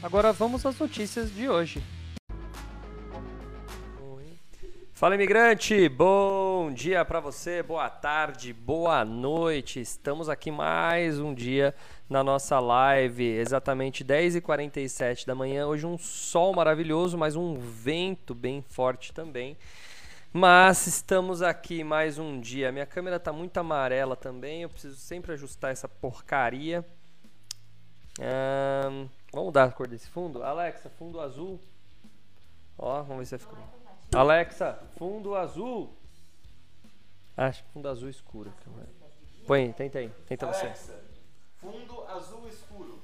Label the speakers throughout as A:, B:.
A: Agora vamos às notícias de hoje. Fala imigrante, bom dia para você, boa tarde, boa noite. Estamos aqui mais um dia na nossa live, exatamente 10h47 da manhã. Hoje um sol maravilhoso, mas um vento bem forte também. Mas estamos aqui mais um dia. Minha câmera está muito amarela também. Eu preciso sempre ajustar essa porcaria. Um, vamos mudar a cor desse fundo? Alexa, fundo azul. Ó, vamos ver se ficou. Alexa, fundo azul. Acho que fundo azul escuro. Põe, tenta aí. Tenta
B: Alexa,
A: você.
B: fundo azul escuro.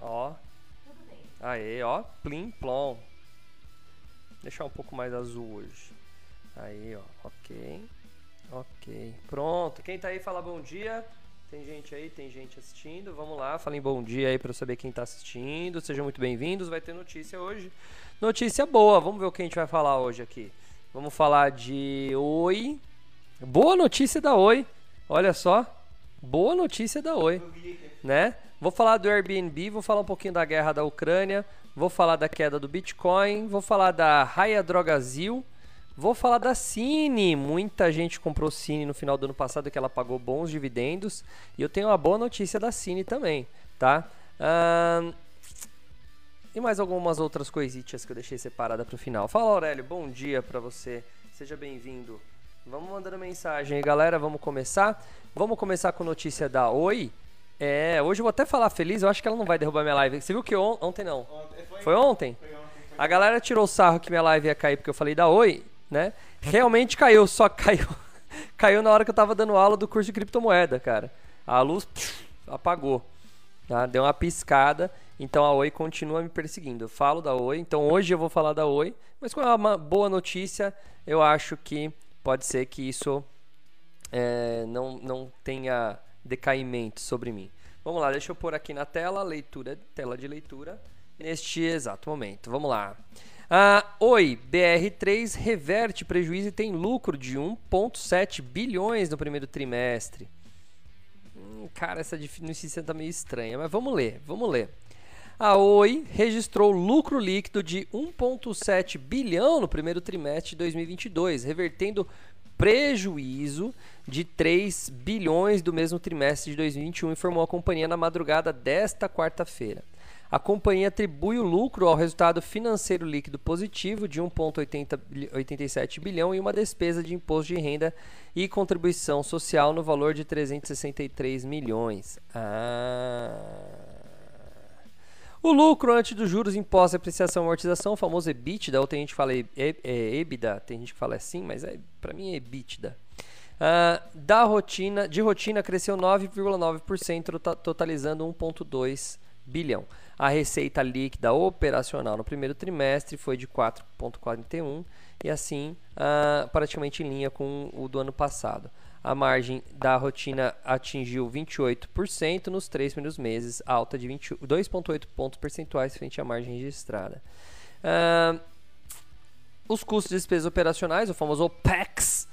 A: Ó. Aê, ó. Plim, plom. Deixar um pouco mais azul hoje. Aí, ó. Ok. Ok. Pronto. Quem tá aí, fala bom dia. Tem gente aí, tem gente assistindo. Vamos lá, falem bom dia aí para saber quem tá assistindo. Sejam muito bem-vindos. Vai ter notícia hoje. Notícia boa. Vamos ver o que a gente vai falar hoje aqui. Vamos falar de Oi. Boa notícia da Oi. Olha só. Boa notícia da Oi, né? Vou falar do Airbnb, vou falar um pouquinho da guerra da Ucrânia, vou falar da queda do Bitcoin, vou falar da Raia Drogazil, Vou falar da Cine. Muita gente comprou Cine no final do ano passado que ela pagou bons dividendos. E eu tenho uma boa notícia da Cine também, tá? Ahn, E mais algumas outras coisitas que eu deixei separada para o final. Fala Aurélio, bom dia para você. Seja bem-vindo. Vamos mandando mensagem aí, galera. Vamos começar. Vamos começar com notícia da Oi. É, hoje eu vou até falar feliz. Eu acho que ela não vai derrubar minha live. Você viu que on- ontem não?
B: Ontem- Foi,
A: Foi ontem?
B: foi ontem.
A: A galera tirou o sarro que minha live ia cair porque eu falei da Oi, né? Realmente caiu, só caiu. caiu na hora que eu tava dando aula do curso de criptomoeda, cara. A luz psh, apagou. Tá? Deu uma piscada. Então a Oi continua me perseguindo. Eu falo da Oi, então hoje eu vou falar da Oi. Mas com uma boa notícia, eu acho que pode ser que isso é, não, não tenha decaimento sobre mim. Vamos lá, deixa eu pôr aqui na tela, leitura, tela de leitura, neste exato momento. Vamos lá. Ah, Oi, BR3 reverte prejuízo e tem lucro de 1,7 bilhões no primeiro trimestre. Hum, cara, essa notícia tá meio estranha, mas vamos ler, vamos ler. A Oi registrou lucro líquido de 1,7 bilhão no primeiro trimestre de 2022, revertendo prejuízo de 3 bilhões do mesmo trimestre de 2021, informou a companhia na madrugada desta quarta-feira. A companhia atribui o lucro ao resultado financeiro líquido positivo de 1,87 bilhão e uma despesa de imposto de renda e contribuição social no valor de 363 milhões. Ah. O lucro antes dos juros, impostos, apreciação e amortização, o famoso EBITDA, ou tem gente que fala é, EBITDA, tem gente que fala assim, mas é, para mim é EBITDA. Ah, da rotina, de rotina cresceu 9,9%, tota- totalizando 1,2 bilhão. A receita líquida operacional no primeiro trimestre foi de 4,41 e assim ah, praticamente em linha com o do ano passado. A margem da rotina atingiu 28% nos três primeiros meses, alta de 20 2,8 pontos percentuais frente à margem registrada. Ah, os custos de despesas operacionais, o famoso OPEX,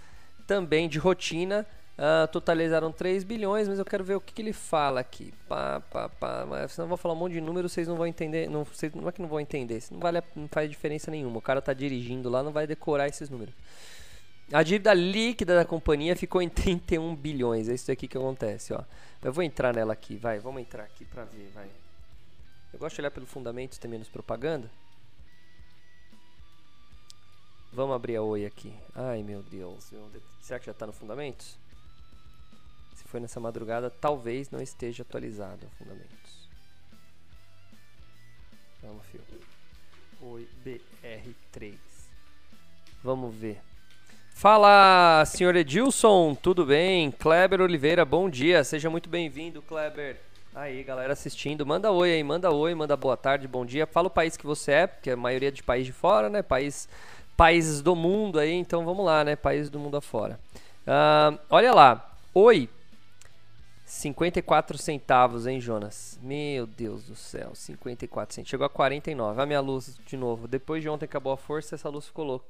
A: também de rotina, ah, totalizaram 3 bilhões, mas eu quero ver o que, que ele fala aqui. Pá, pá, pá, mas senão eu vou falar um monte de números, vocês não vão entender. Não, vocês, não é que não vão entender, não, vale, não faz diferença nenhuma. O cara tá dirigindo lá, não vai decorar esses números. A dívida líquida da companhia ficou em 31 bilhões. É isso aqui que acontece, ó. Eu vou entrar nela aqui, vai. Vamos entrar aqui pra ver, vai. Eu gosto de olhar pelo fundamento, tem menos propaganda. Vamos abrir a Oi aqui. Ai, meu Deus. eu- Será que já tá no fundamentos? Foi nessa madrugada, talvez não esteja atualizado o fundamentos. Vamos, fio. Oi, BR3. Vamos ver. Fala, senhor Edilson, tudo bem? Kleber Oliveira, bom dia. Seja muito bem-vindo, Kleber. Aí, galera assistindo, manda oi aí, manda oi, manda boa tarde, bom dia. Fala o país que você é, porque a maioria de país de fora, né? País, países do mundo aí, então vamos lá, né? Países do mundo afora. Uh, olha lá, oi, 54 centavos, hein, Jonas? Meu Deus do céu, 54 centavos. Chegou a 49. A minha luz de novo. Depois de ontem acabou a força, essa luz ficou louca.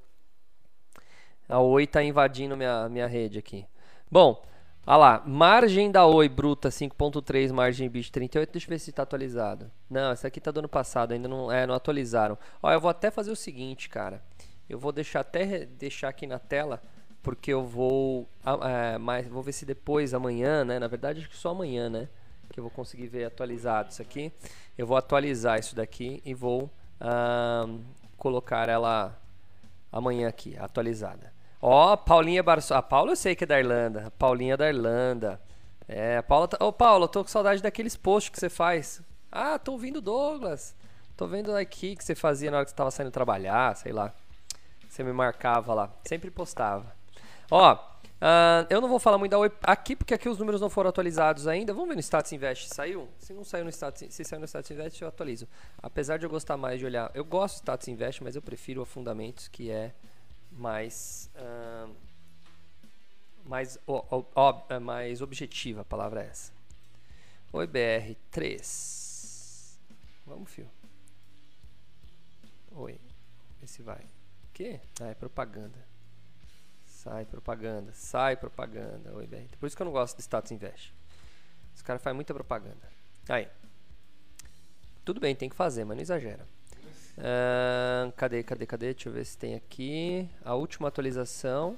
A: A Oi tá invadindo minha, minha rede aqui. Bom, Olha lá, margem da Oi bruta 5.3, margem bit 38. Deixa eu ver se está atualizado. Não, essa aqui tá do ano passado, ainda não, é, não atualizaram. Ó, eu vou até fazer o seguinte, cara. Eu vou deixar até deixar aqui na tela, porque eu vou é, mais, vou ver se depois amanhã, né? Na verdade, acho que só amanhã, né? Que eu vou conseguir ver atualizado isso aqui. Eu vou atualizar isso daqui e vou colocar ela amanhã aqui, atualizada. Ó, oh, Paulinha Barço. A Paula eu sei que é da Irlanda. A Paulinha é da Irlanda. É, a Paula. Tá... Ô, Paula, eu tô com saudade daqueles posts que você faz. Ah, tô ouvindo Douglas. Tô vendo aqui que você fazia na hora que você tava saindo trabalhar, sei lá. Você me marcava lá. Sempre postava. Ó, uh, eu não vou falar muito da Oi aqui, porque aqui os números não foram atualizados ainda. Vamos ver no Status Invest. Saiu? Se não saiu no Status, se saiu no Status Invest, eu atualizo. Apesar de eu gostar mais de olhar. Eu gosto do Status Invest, mas eu prefiro o Fundamentos, que é mais uh, mais, é mais objetiva, a palavra é essa. Oi BR 3. Vamos, fio. Oi. Vê se vai. O quê? Ah, é propaganda. Sai propaganda, sai propaganda. Oi BR. Por isso que eu não gosto de status invest. Os caras fazem muita propaganda. Aí. Tudo bem, tem que fazer, mas não exagera. Uh, cadê, cadê, cadê? Deixa eu ver se tem aqui. A última atualização.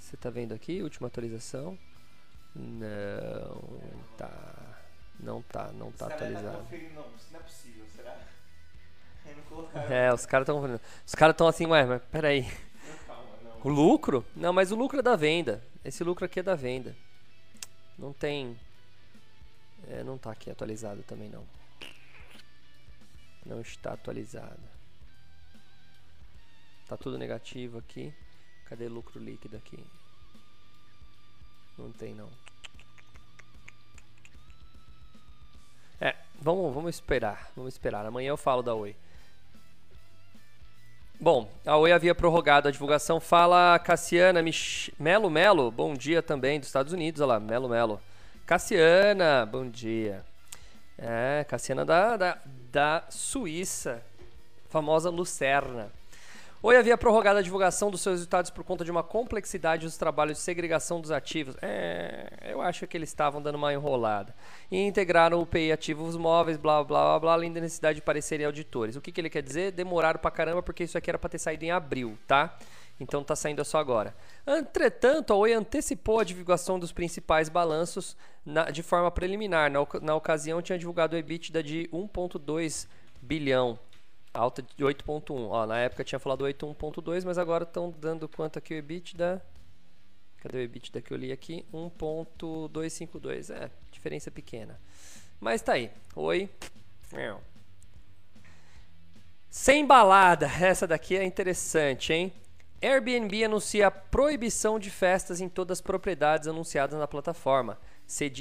A: Você tá vendo aqui? Última atualização. Não tá. Não tá, não tá atualizado. Não, isso não é possível, será? É, os caras estão Os caras estão assim, ué, mas peraí. O lucro? Não, mas o lucro é da venda. Esse lucro aqui é da venda. Não tem. É, não tá aqui atualizado também não. Não está atualizado. Tá tudo negativo aqui. Cadê lucro líquido aqui? Não tem não. É, vamos, vamos esperar. Vamos esperar. Amanhã eu falo da Oi. Bom, a Oi havia prorrogado a divulgação. Fala Cassiana Mich Melo Melo, bom dia também dos Estados Unidos. Olha lá, Melo Melo. Cassiana, bom dia. É, Cassiana da, da, da Suíça, famosa Lucerna. Oi havia prorrogado a divulgação dos seus resultados por conta de uma complexidade dos trabalhos de segregação dos ativos. É, eu acho que eles estavam dando uma enrolada. E integraram o PI ativos móveis, blá blá blá blá, além da necessidade de parecerem auditores. O que, que ele quer dizer? Demoraram pra caramba porque isso aqui era pra ter saído em abril, tá? Então está saindo só agora. Entretanto, a Oi antecipou a divulgação dos principais balanços na, de forma preliminar. Na, na, ocasião, tinha divulgado o EBITDA de 1,2 bilhão, alta de 8,1. Na época tinha falado 8,1,2, mas agora estão dando quanto aqui o EBITDA? Cadê o EBITDA que eu li aqui? 1,252. É, diferença pequena. Mas tá aí. Oi. Sem balada. Essa daqui é interessante, hein? Airbnb anuncia proibição de festas em todas as propriedades anunciadas na plataforma.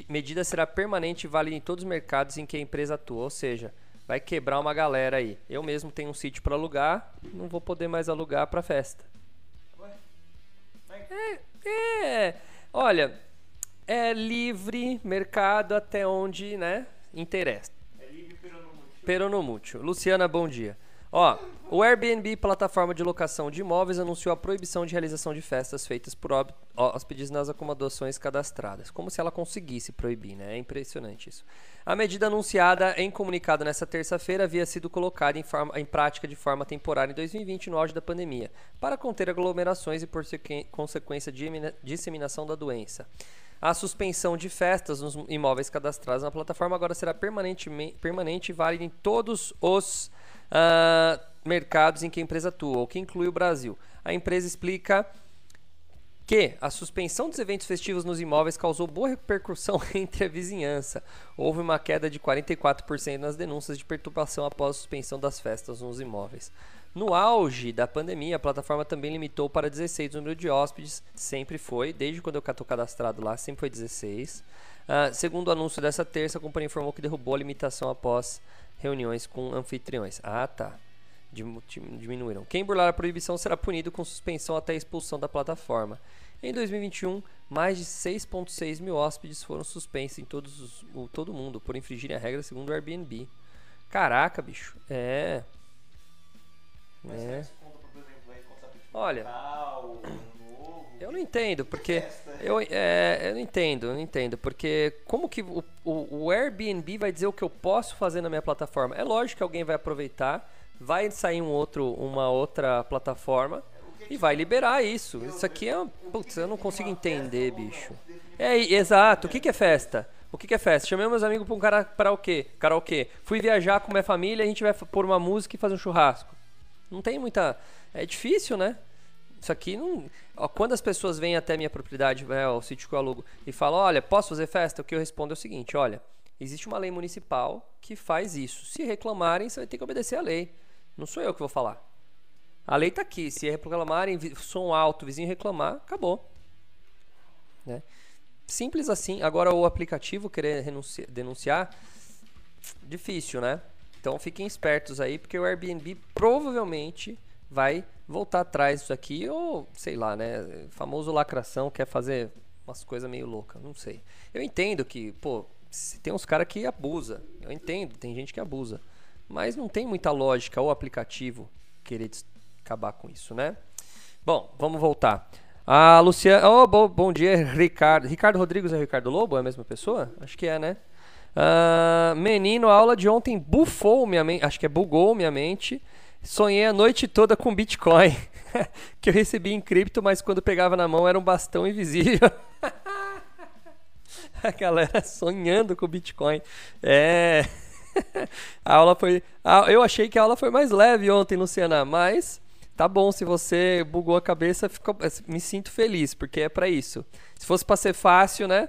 A: medida será permanente e válida em todos os mercados em que a empresa atua, ou seja, vai quebrar uma galera aí. Eu mesmo tenho um sítio para alugar, não vou poder mais alugar para festa. É, é, olha, é livre mercado até onde, né, interessa. É livre peronomútil. Peronomútil. Luciana, bom dia. Ó, o Airbnb, plataforma de locação de imóveis, anunciou a proibição de realização de festas feitas por hóspedes nas acomodações cadastradas. Como se ela conseguisse proibir, né? É impressionante isso. A medida anunciada em comunicado nesta terça-feira havia sido colocada em, forma, em, prática de forma temporária em 2020, no auge da pandemia, para conter aglomerações e por consequência de disseminação da doença. A suspensão de festas nos imóveis cadastrados na plataforma agora será permanente, permanente e válida em todos os uh, mercados em que a empresa atua, o que inclui o Brasil. A empresa explica que a suspensão dos eventos festivos nos imóveis causou boa repercussão entre a vizinhança. Houve uma queda de 44% nas denúncias de perturbação após a suspensão das festas nos imóveis. No auge da pandemia, a plataforma também limitou para 16 o número de hóspedes, sempre foi, desde quando eu estou cadastrado lá, sempre foi 16. Uh, segundo o anúncio dessa terça, a companhia informou que derrubou a limitação após reuniões com anfitriões. Ah, tá. Diminuíram. Quem burlar a proibição será punido com suspensão até expulsão da plataforma. Em 2021, mais de 6,6 mil hóspedes foram suspensos em todos os, o, todo mundo por infringirem a regra segundo o Airbnb. Caraca, bicho. É.
B: Mas
A: É. Olha. Entendo, porque. Eu, é, eu não entendo, eu não entendo. Porque como que o, o, o Airbnb vai dizer o que eu posso fazer na minha plataforma? É lógico que alguém vai aproveitar, vai sair um outro, uma outra plataforma e vai liberar isso. Isso aqui é. Putz, eu não consigo entender, bicho. É, exato. O que, que é festa? O que, que é festa? Chamei meus amigos pra um cara karaokê. Karaokê. Fui viajar com minha família, a gente vai pôr uma música e fazer um churrasco. Não tem muita. É difícil, né? Isso aqui não. Ó, quando as pessoas vêm até minha propriedade, né, o sítio que eu alugo, e falam: Olha, posso fazer festa? O que eu respondo é o seguinte: Olha, existe uma lei municipal que faz isso. Se reclamarem, você vai ter que obedecer à lei. Não sou eu que vou falar. A lei tá aqui. Se reclamarem, som alto, vizinho reclamar, acabou. Né? Simples assim. Agora o aplicativo querer renunci- denunciar, difícil, né? Então fiquem espertos aí, porque o Airbnb provavelmente vai voltar atrás disso aqui, ou sei lá, né? Famoso lacração, quer fazer umas coisas meio loucas, não sei. Eu entendo que, pô, tem uns caras que abusa. Eu entendo, tem gente que abusa. Mas não tem muita lógica o aplicativo querer acabar com isso, né? Bom, vamos voltar. A Luciana. Oh, bom, bom dia, Ricardo. Ricardo Rodrigues é Ricardo Lobo? É a mesma pessoa? Acho que é, né? Ah, menino, a aula de ontem bufou minha mente. Acho que é bugou minha mente. Sonhei a noite toda com Bitcoin. que eu recebi em cripto, mas quando pegava na mão era um bastão invisível. a galera sonhando com Bitcoin. É. a aula foi. Eu achei que a aula foi mais leve ontem, Luciana, mas tá bom. Se você bugou a cabeça, ficou- me sinto feliz, porque é pra isso. Se fosse pra ser fácil, né?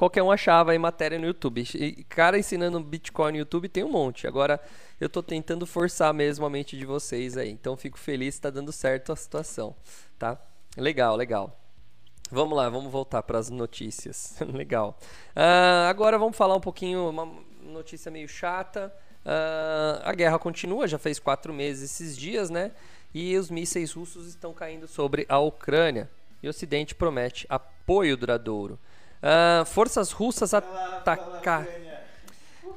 A: Qualquer um achava aí matéria no YouTube. E cara ensinando Bitcoin no YouTube tem um monte. Agora eu tô tentando forçar mesmo a mente de vocês aí. Então fico feliz que tá dando certo a situação, tá? Legal, legal. Vamos lá, vamos voltar para as notícias. Legal. Ah, agora vamos falar um pouquinho, uma notícia meio chata. Ah, a guerra continua, já fez quatro meses esses dias, né? E os mísseis russos estão caindo sobre a Ucrânia. E o Ocidente promete apoio duradouro. Ah, forças russas atacaram.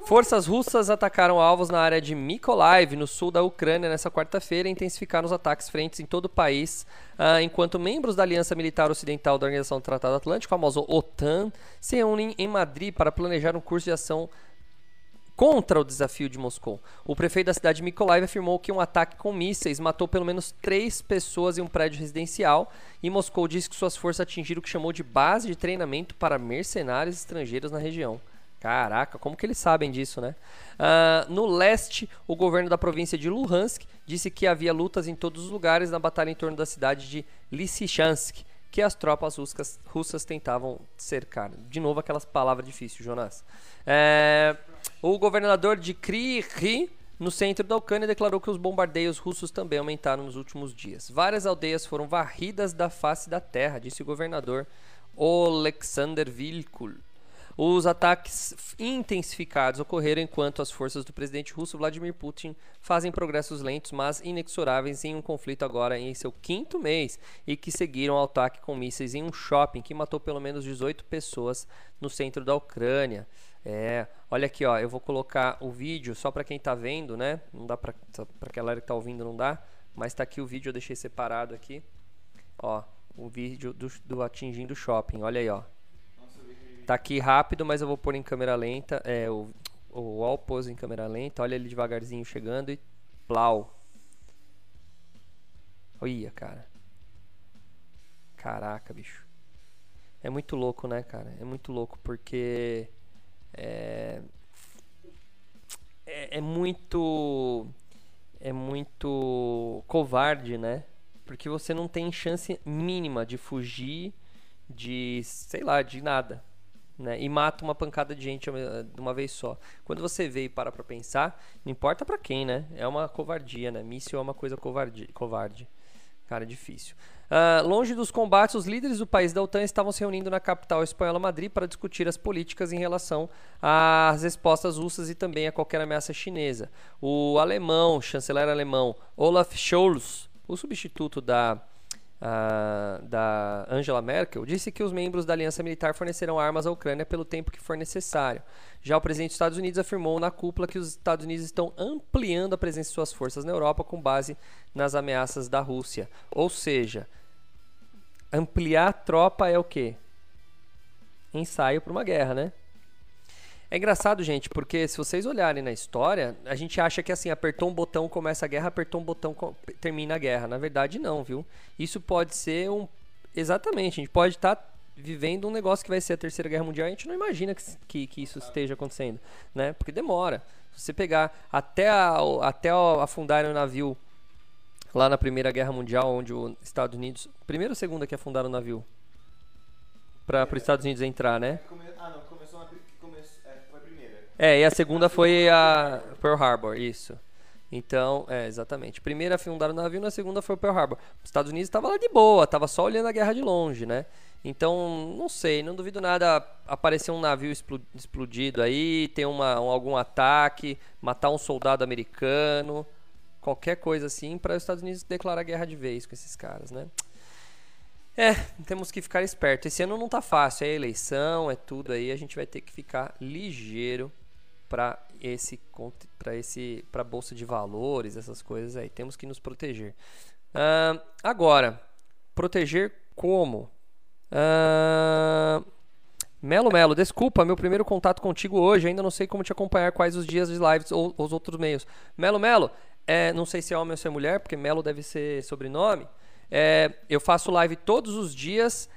A: Forças russas atacaram alvos na área de Mykolaiv, no sul da Ucrânia, nessa quarta-feira e intensificaram os ataques frentes em todo o país, ah, enquanto membros da Aliança Militar Ocidental da Organização do Tratado Atlântico, famosa OTAN, se reúnem em Madrid para planejar um curso de ação contra o desafio de Moscou. O prefeito da cidade de Mykolaiv afirmou que um ataque com mísseis matou pelo menos três pessoas em um prédio residencial e Moscou disse que suas forças atingiram o que chamou de base de treinamento para mercenários estrangeiros na região. Caraca, como que eles sabem disso, né? Ah, no leste, o governo da província de Luhansk disse que havia lutas em todos os lugares na batalha em torno da cidade de Lysychansk, que as tropas russas, russas tentavam cercar. De novo, aquelas palavras difíceis, Jonas. É, o governador de Kryvyi, no centro da Ucrânia, declarou que os bombardeios russos também aumentaram nos últimos dias. Várias aldeias foram varridas da face da terra, disse o governador Alexander Vilkul. Os ataques intensificados ocorreram enquanto as forças do presidente russo Vladimir Putin fazem progressos lentos, mas inexoráveis em um conflito agora em seu quinto mês e que seguiram ao ataque com mísseis em um shopping que matou pelo menos 18 pessoas no centro da Ucrânia. É, olha aqui, ó, eu vou colocar o vídeo só para quem tá vendo, né? Não dá para para galera que tá ouvindo não dá, mas tá aqui o vídeo, eu deixei separado aqui. Ó, o vídeo do, do atingindo shopping. Olha aí, ó. Tá aqui rápido, mas eu vou pôr em câmera lenta. É, o, o all pose em câmera lenta. Olha ele devagarzinho chegando e plau. Olha, cara. Caraca, bicho. É muito louco, né, cara? É muito louco porque é, é, é muito é muito covarde, né? Porque você não tem chance mínima de fugir de, sei lá, de nada. né? E mata uma pancada de gente de uma vez só. Quando você vê e para pra pensar, não importa pra quem, né? É uma covardia, né? Míssil é uma coisa covarde. covarde. Cara, difícil. Uh, longe dos combates, os líderes do país da OTAN estavam se reunindo na capital espanhola Madrid para discutir as políticas em relação às respostas russas e também a qualquer ameaça chinesa. O alemão, chanceler alemão Olaf Scholz, o substituto da uh, da Angela Merkel, disse que os membros da aliança militar fornecerão armas à Ucrânia pelo tempo que for necessário. Já o presidente dos Estados Unidos afirmou na cúpula que os Estados Unidos estão ampliando a presença de suas forças na Europa com base nas ameaças da Rússia. Ou seja, ampliar a tropa é o quê? Ensaio para uma guerra, né? É engraçado, gente, porque se vocês olharem na história, a gente acha que assim, apertou um botão, começa a guerra, apertou um botão, termina a guerra. Na verdade, não, viu? Isso pode ser um. Exatamente, a gente pode estar tá vivendo um negócio que vai ser a Terceira Guerra Mundial, a gente não imagina que, que, que isso esteja acontecendo, né? Porque demora. Se você pegar até, a, até afundar o navio lá na Primeira Guerra Mundial, onde os Estados Unidos. Primeira ou segunda que afundaram o navio? Para os Estados Unidos entrar, né?
B: Ah, não.
A: É, e a segunda foi a Pearl Harbor, isso. Então, é, exatamente. Primeira afundaram o navio, na segunda foi o Pearl Harbor. Os Estados Unidos estava lá de boa, estava só olhando a guerra de longe, né? Então, não sei, não duvido nada aparecer um navio explodido aí, ter uma, um, algum ataque, matar um soldado americano, qualquer coisa assim, para os Estados Unidos declarar guerra de vez com esses caras, né? É, temos que ficar esperto. Esse ano não tá fácil, é eleição, é tudo aí, a gente vai ter que ficar ligeiro para esse para esse para bolsa de valores, essas coisas aí. Temos que nos proteger. Uh, agora, proteger como? Uh, Melo Melo, desculpa, meu primeiro contato contigo hoje. Ainda não sei como te acompanhar, quais os dias de lives ou os outros meios. Melo Melo, é, não sei se é homem ou se é mulher, porque Melo deve ser sobrenome. É, eu faço live todos os dias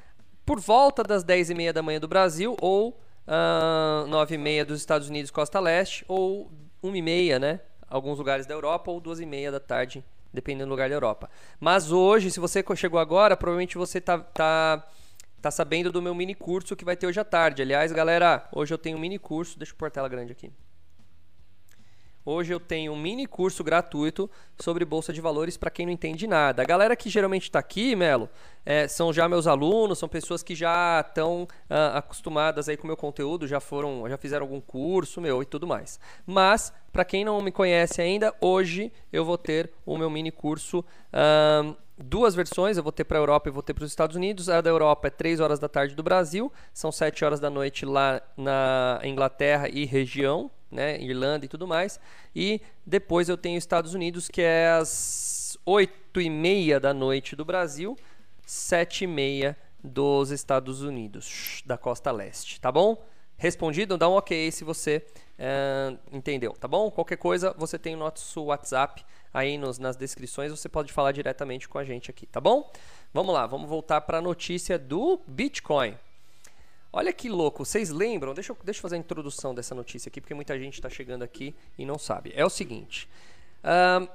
A: por volta das 10 e meia da manhã do Brasil ou uh, 9 e meia dos Estados Unidos, Costa Leste, ou 1 e meia, né? Alguns lugares da Europa, ou 2 e meia da tarde, dependendo do lugar da Europa. Mas hoje, se você chegou agora, provavelmente você tá, tá, tá sabendo do meu mini curso que vai ter hoje à tarde. Aliás, galera, hoje eu tenho um mini curso. Deixa eu pôr a tela grande aqui. Hoje eu tenho um mini curso gratuito sobre bolsa de valores para quem não entende nada. A galera que geralmente está aqui, Melo, é, são já meus alunos, são pessoas que já estão uh, acostumadas aí com o meu conteúdo, já foram, já fizeram algum curso meu e tudo mais. Mas para quem não me conhece ainda, hoje eu vou ter o meu mini curso. Uh, duas versões, eu vou ter para a Europa e vou ter para os Estados Unidos. A da Europa é 3 horas da tarde do Brasil, são 7 horas da noite lá na Inglaterra e região, né, Irlanda e tudo mais. E depois eu tenho Estados Unidos, que é às 8 e meia da noite do Brasil, 7 e meia dos Estados Unidos, da costa leste, tá bom? Respondido? Dá um ok se você uh, entendeu, tá bom? Qualquer coisa, você tem o nosso WhatsApp aí nos, nas descrições, você pode falar diretamente com a gente aqui, tá bom? Vamos lá, vamos voltar para a notícia do Bitcoin. Olha que louco, vocês lembram? Deixa eu, deixa eu fazer a introdução dessa notícia aqui, porque muita gente está chegando aqui e não sabe. É o seguinte: uh,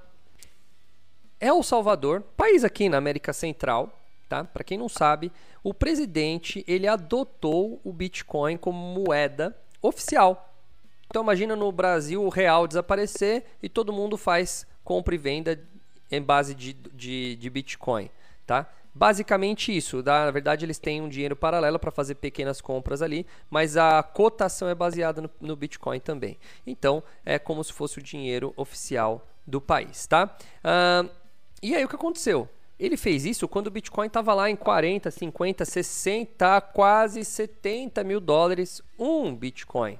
A: El Salvador, país aqui na América Central, tá? Para quem não sabe, o presidente ele adotou o Bitcoin como moeda oficial. Então imagina no Brasil o real desaparecer e todo mundo faz compra e venda em base de, de, de Bitcoin, tá? Basicamente isso. Na verdade, eles têm um dinheiro paralelo para fazer pequenas compras ali, mas a cotação é baseada no, no, Bitcoin também. Então, é como se fosse o dinheiro oficial do país, tá? Uh, e aí o que aconteceu? Ele fez isso quando o Bitcoin estava lá em 40, 50, 60, quase 70 mil dólares um Bitcoin.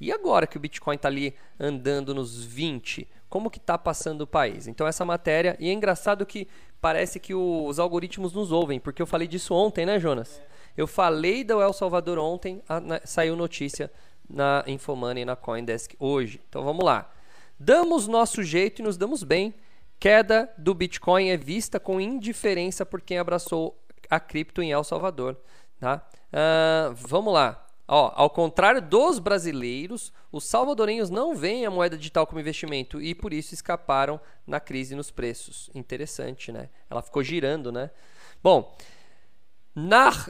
A: E agora que o Bitcoin está ali andando nos 20, como que está passando o país? Então essa matéria, e é engraçado que parece que os algoritmos nos ouvem, porque eu falei disso ontem, né, Jonas? Eu falei do El Salvador ontem, a, na, saiu notícia na Infomoney e na Coindesk hoje. Então vamos lá. Damos nosso jeito e nos damos bem. Queda do Bitcoin é vista com indiferença por quem abraçou a cripto em El Salvador. Tá? Uh, vamos lá. Ó, ao contrário dos brasileiros, os salvadorenhos não veem a moeda digital como investimento e por isso escaparam na crise nos preços. Interessante, né? Ela ficou girando, né? Bom,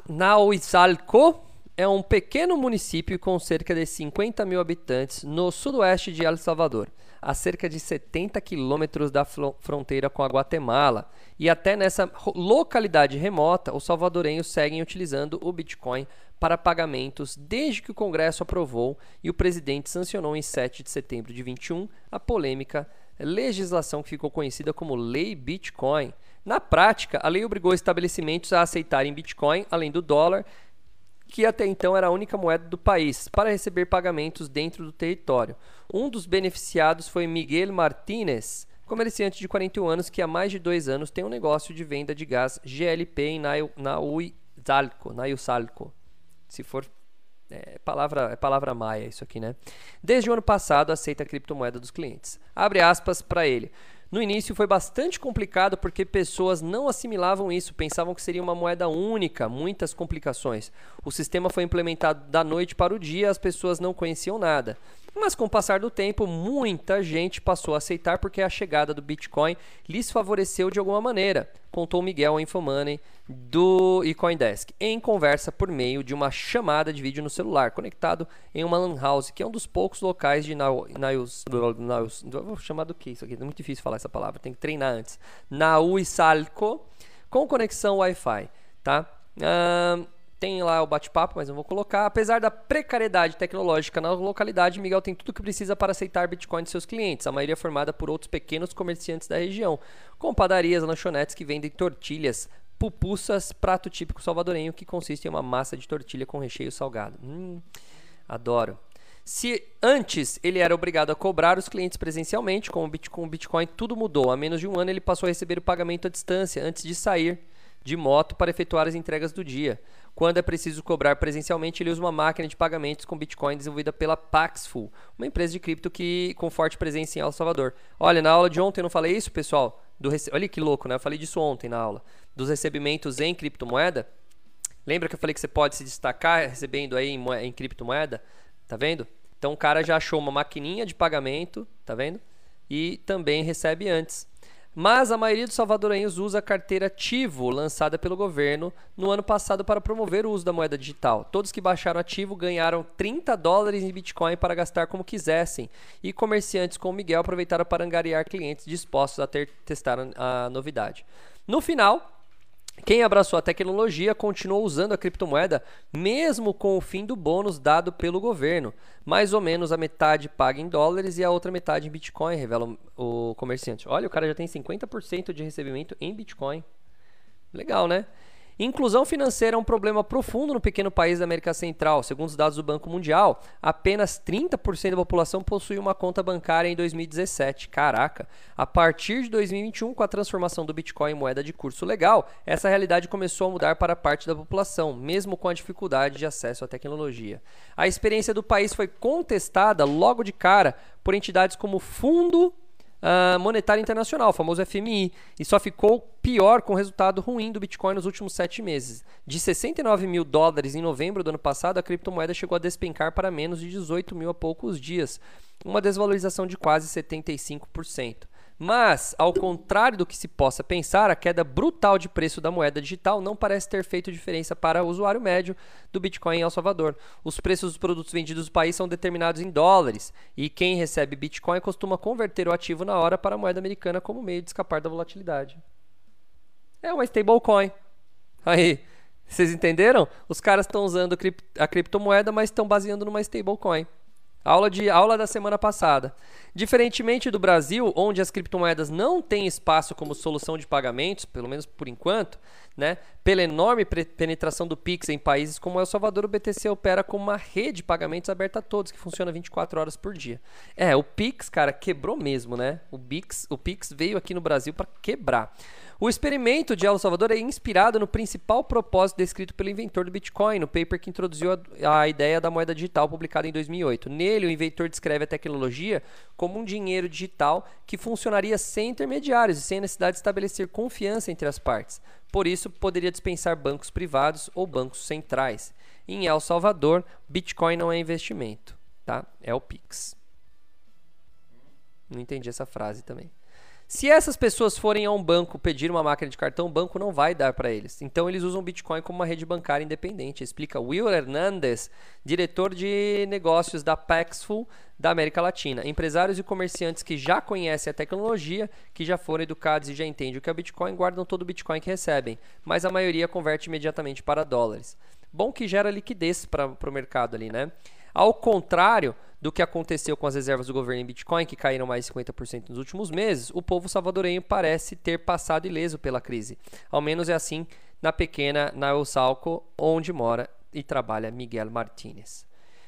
A: Nauizalco, é um pequeno município com cerca de 50 mil habitantes no sudoeste de El Salvador, a cerca de 70 quilômetros da fronteira com a Guatemala. E até nessa localidade remota, os salvadorenhos seguem utilizando o Bitcoin para pagamentos desde que o Congresso aprovou e o presidente sancionou em 7 de setembro de 21 a polêmica legislação que ficou conhecida como Lei Bitcoin. Na prática, a lei obrigou estabelecimentos a aceitarem Bitcoin, além do dólar, que até então era a única moeda do país, para receber pagamentos dentro do território. Um dos beneficiados foi Miguel Martínez, comerciante de 41 anos que há mais de dois anos tem um negócio de venda de gás GLP em Nau- Nausalco, Nausalco. Se for é palavra, é palavra maia isso aqui, né? Desde o ano passado aceita a criptomoeda dos clientes. Abre aspas para ele. No início foi bastante complicado porque pessoas não assimilavam isso, pensavam que seria uma moeda única, muitas complicações. O sistema foi implementado da noite para o dia, as pessoas não conheciam nada. Mas com o passar do tempo, muita gente passou a aceitar porque a chegada do Bitcoin lhes favoreceu de alguma maneira, contou Miguel Infomoney do e Coindesk, em conversa por meio de uma chamada de vídeo no celular, conectado em uma lan house, que é um dos poucos locais de Nau, Naus, vou chamar do que isso aqui? É muito difícil falar essa palavra, tem que treinar antes. Nauisalco, com conexão Wi-Fi, tá? Ahn, tem lá o bate-papo, mas não vou colocar. Apesar da precariedade tecnológica na localidade, Miguel tem tudo o que precisa para aceitar Bitcoin de seus clientes, a maioria formada por outros pequenos comerciantes da região, com padarias, lanchonetes que vendem tortilhas, pupusas, prato típico salvadorenho que consiste em uma massa de tortilha com recheio salgado. Hum, adoro. Se antes ele era obrigado a cobrar os clientes presencialmente, com o Bit- com o Bitcoin tudo mudou. Há menos de um ano ele passou a receber o pagamento à distância antes de sair de moto para efetuar as entregas do dia. Quando é preciso cobrar presencialmente, ele usa uma máquina de pagamentos com Bitcoin desenvolvida pela Paxful, uma empresa de cripto que com forte presença em El Salvador. Olha, na aula de ontem eu não falei isso, pessoal? Do rece- Olha que louco, né? Eu falei disso ontem na aula. Dos recebimentos em criptomoeda. Lembra que eu falei que você pode se destacar recebendo aí em, em criptomoeda? Tá vendo? Então o cara já achou uma maquininha de pagamento, tá vendo? E também recebe antes. Mas a maioria dos salvadorenhos usa a carteira Tivo, lançada pelo governo no ano passado para promover o uso da moeda digital. Todos que baixaram Ativo ganharam 30 dólares em Bitcoin para gastar como quisessem. E comerciantes como Miguel aproveitaram para angariar clientes dispostos a ter, testar a novidade. No final, quem abraçou a tecnologia continuou usando a criptomoeda, mesmo com o fim do bônus dado pelo governo. Mais ou menos a metade paga em dólares e a outra metade em Bitcoin, revela o comerciante. Olha, o cara já tem 50% de recebimento em Bitcoin. Legal, né? Inclusão financeira é um problema profundo no pequeno país da América Central. Segundo os dados do Banco Mundial, apenas 30% da população possui uma conta bancária em 2017. Caraca! A partir de 2021, com a transformação do Bitcoin em moeda de curso legal, essa realidade começou a mudar para parte da população, mesmo com a dificuldade de acesso à tecnologia. A experiência do país foi contestada logo de cara por entidades como Fundo ah, Monetário Internacional, famoso FMI, e só ficou pior com o resultado ruim do Bitcoin nos últimos sete meses. De 69 mil dólares em novembro do ano passado, a criptomoeda chegou a despencar para menos de 18 mil há poucos dias, uma desvalorização de quase 75%. Mas, ao contrário do que se possa pensar, a queda brutal de preço da moeda digital não parece ter feito diferença para o usuário médio do Bitcoin em El Salvador. Os preços dos produtos vendidos no país são determinados em dólares, e quem recebe Bitcoin costuma converter o ativo na hora para a moeda americana como meio de escapar da volatilidade. É uma stablecoin. Aí, vocês entenderam? Os caras estão usando a criptomoeda, mas estão baseando numa stablecoin. Aula, de, aula da semana passada. Diferentemente do Brasil, onde as criptomoedas não têm espaço como solução de pagamentos, pelo menos por enquanto, né? pela enorme penetração do Pix em países como El Salvador, o BTC opera como uma rede de pagamentos aberta a todos, que funciona 24 horas por dia. É, o Pix, cara, quebrou mesmo, né? O Pix, o Pix veio aqui no Brasil para quebrar. O experimento de El Salvador é inspirado no principal propósito descrito pelo inventor do Bitcoin, no paper que introduziu a, a ideia da moeda digital publicado em 2008. Nele, o inventor descreve a tecnologia como um dinheiro digital que funcionaria sem intermediários e sem necessidade de estabelecer confiança entre as partes. Por isso, poderia dispensar bancos privados ou bancos centrais. Em El Salvador, Bitcoin não é investimento, tá? É o Pix. Não entendi essa frase também. Se essas pessoas forem a um banco pedir uma máquina de cartão, o banco não vai dar para eles. Então eles usam o Bitcoin como uma rede bancária independente. Explica Will Hernandez, diretor de negócios da Paxful da América Latina. Empresários e comerciantes que já conhecem a tecnologia, que já foram educados e já entendem o que é Bitcoin, guardam todo o Bitcoin que recebem, mas a maioria converte imediatamente para dólares. Bom que gera liquidez para o mercado ali, né? Ao contrário do que aconteceu com as reservas do governo em Bitcoin, que caíram mais de 50% nos últimos meses, o povo salvadorenho parece ter passado ileso pela crise. Ao menos é assim na pequena Naosalco, onde mora e trabalha Miguel Martinez.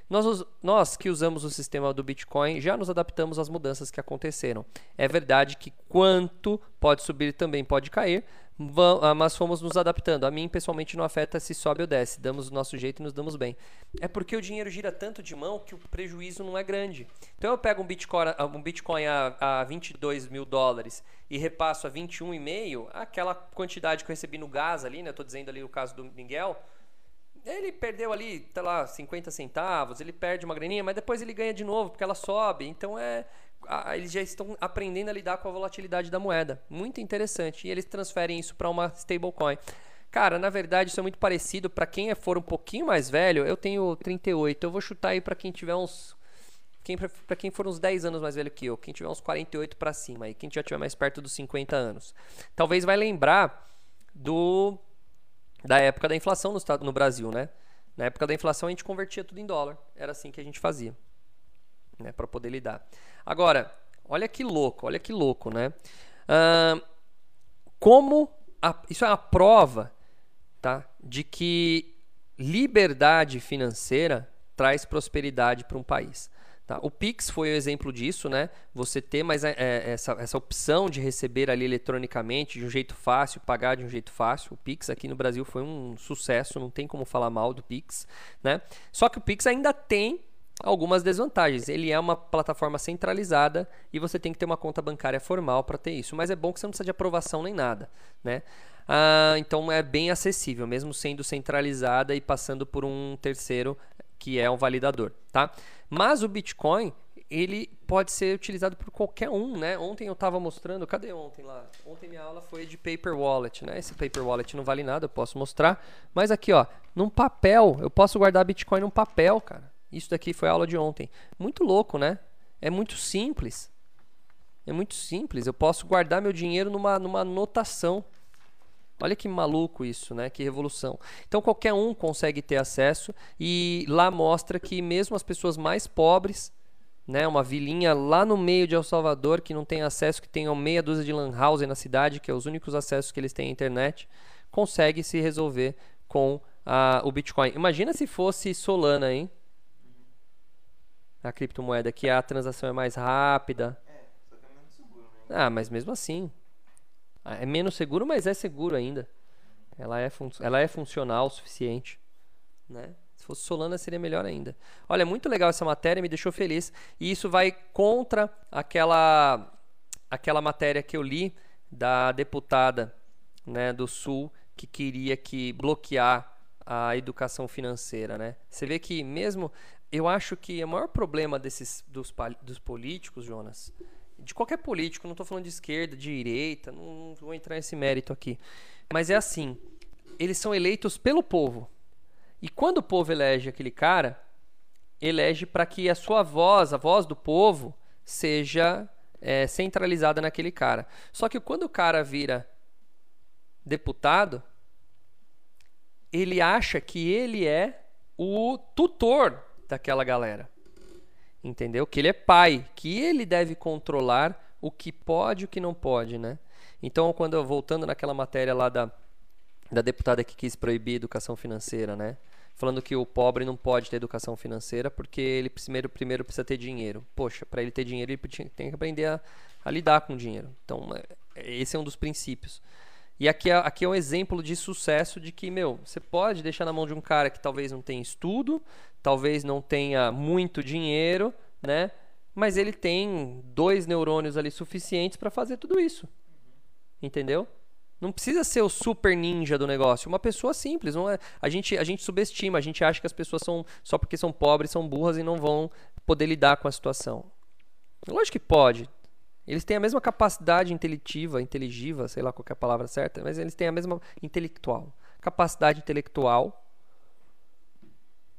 A: Nós, nós, que usamos o sistema do Bitcoin já nos adaptamos às mudanças que aconteceram. É verdade que quanto pode subir também pode cair, ah, mas fomos nos adaptando. A mim, pessoalmente, não afeta se sobe ou desce. Damos o nosso jeito e nos damos bem. É porque o dinheiro gira tanto de mão que o prejuízo não é grande. Então, eu pego um Bitcoin, ah, um Bitcoin a, a 22 mil dólares e repasso a 21,5, aquela quantidade que eu recebi no gás ali, né? Estou dizendo ali o caso do Miguel. Ele perdeu ali, sei lá, 50 centavos, ele perde uma graninha, mas depois ele ganha de novo, porque ela sobe. Então é, eles já estão aprendendo a lidar com a volatilidade da moeda. Muito interessante. E eles transferem isso para uma stablecoin. Cara, na verdade isso é muito parecido. Para quem for um pouquinho mais velho, eu tenho 38. Eu vou chutar aí para quem tiver uns. Quem, para quem for uns 10 anos mais velho que eu, quem tiver uns 48 para cima, aí quem já tiver mais perto dos 50 anos, talvez vai lembrar do da época da inflação no, no Brasil, né? Na época da inflação a gente convertia tudo em dólar, era assim que a gente fazia, né? Para poder lidar. Agora, olha que louco, olha que louco, né? Como a, isso é uma prova, tá? De que liberdade financeira traz prosperidade para um país. Tá? O Pix foi o exemplo disso, né? Você ter mais é, é, essa, essa opção de receber ali eletronicamente, de um jeito fácil, pagar de um jeito fácil. O Pix aqui no Brasil foi um sucesso, não tem como falar mal do Pix, né? Só que o Pix ainda tem algumas desvantagens. Ele é uma plataforma centralizada e você tem que ter uma conta bancária formal para ter isso. Mas é bom que você não precisa de aprovação nem nada, né? Ah, então é bem acessível, mesmo sendo centralizada e passando por um terceiro que é um validador, tá? Mas o Bitcoin ele pode ser utilizado por qualquer um, né? Ontem eu estava mostrando, cadê ontem lá? Ontem minha aula foi de paper wallet, né? Esse paper wallet não vale nada, eu posso mostrar. Mas aqui, ó, num papel, eu posso guardar Bitcoin num papel, cara. Isso daqui foi a aula de ontem. Muito louco, né? É muito simples. É muito simples. Eu posso guardar meu dinheiro numa, numa anotação. Olha que maluco isso, né? Que revolução. Então qualquer um consegue ter acesso e lá mostra que mesmo as pessoas mais pobres, né, uma vilinha lá no meio de El Salvador que não tem acesso, que tem meia dúzia de lan house na cidade, que é os únicos acessos que eles têm à internet, consegue se resolver com a, o Bitcoin. Imagina se fosse Solana, hein? a criptomoeda que a transação é mais rápida.
B: É, só que é menos seguro mesmo.
A: Ah, mas mesmo assim. Ah, é menos seguro, mas é seguro ainda. Ela é, ela é funcional o suficiente. Né? Se fosse Solana seria melhor ainda. Olha, muito legal essa matéria, me deixou feliz. E isso vai contra aquela, aquela matéria que eu li da deputada né, do Sul que queria que bloquear a educação financeira, né? Você vê que mesmo eu acho que o maior problema desses dos, dos políticos, Jonas, de qualquer político, não estou falando de esquerda, de direita, não, não vou entrar nesse mérito aqui, mas é assim, eles são eleitos pelo povo. E quando o povo elege aquele cara, elege para que a sua voz, a voz do povo, seja é, centralizada naquele cara. Só que quando o cara vira deputado, ele acha que ele é o tutor daquela galera. Entendeu? Que ele é pai, que ele deve controlar o que pode e o que não pode, né? Então, quando eu, voltando naquela matéria lá da, da deputada que quis proibir educação financeira, né? Falando que o pobre não pode ter educação financeira porque ele primeiro, primeiro precisa ter dinheiro. Poxa, para ele ter dinheiro, ele tem que aprender a, a lidar com o dinheiro. Então, é, esse é um dos princípios. E aqui é, aqui é um exemplo de sucesso de que, meu, você pode deixar na mão de um cara que talvez não tenha estudo, talvez não tenha muito dinheiro, né? Mas ele tem dois neurônios ali suficientes para fazer tudo isso. Entendeu? Não precisa ser o super ninja do negócio. Uma pessoa simples. Não é, a, gente, a gente subestima, a gente acha que as pessoas são, só porque são pobres, são burras e não vão poder lidar com a situação. Lógico que pode. Eles têm a mesma capacidade intelitiva, inteligiva, sei lá qual é a palavra certa, mas eles têm a mesma intelectual, capacidade intelectual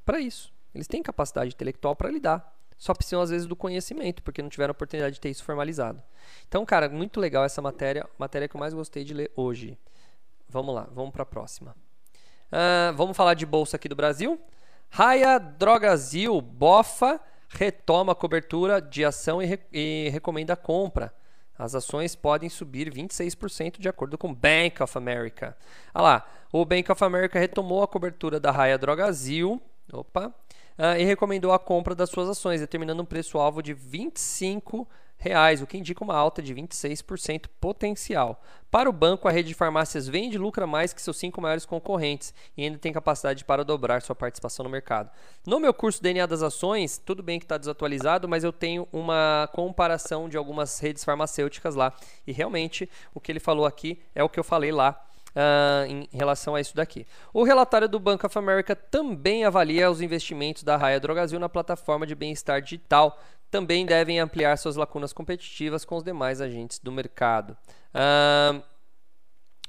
A: para isso. Eles têm capacidade intelectual para lidar. Só precisam às vezes do conhecimento, porque não tiveram oportunidade de ter isso formalizado. Então, cara, muito legal essa matéria, matéria que eu mais gostei de ler hoje. Vamos lá, vamos para a próxima. Uh, vamos falar de bolsa aqui do Brasil. Raia Drogazil, bofa retoma a cobertura de ação e, re e recomenda a compra. As ações podem subir 26% de acordo com Bank of America. Olha lá, o Bank of America retomou a cobertura da Raia Drogazil opa, uh, e recomendou a compra das suas ações, determinando um preço-alvo de 25 reais, o que indica uma alta de 26% potencial. Para o banco, a rede de farmácias vende e lucra mais que seus cinco maiores concorrentes e ainda tem capacidade para dobrar sua participação no mercado. No meu curso DNA das ações, tudo bem que está desatualizado, mas eu tenho uma comparação de algumas redes farmacêuticas lá. E realmente o que ele falou aqui é o que eu falei lá uh, em relação a isso daqui. O relatório do Bank of America também avalia os investimentos da Raia Drogazil na plataforma de bem-estar digital. Também devem ampliar suas lacunas competitivas com os demais agentes do mercado.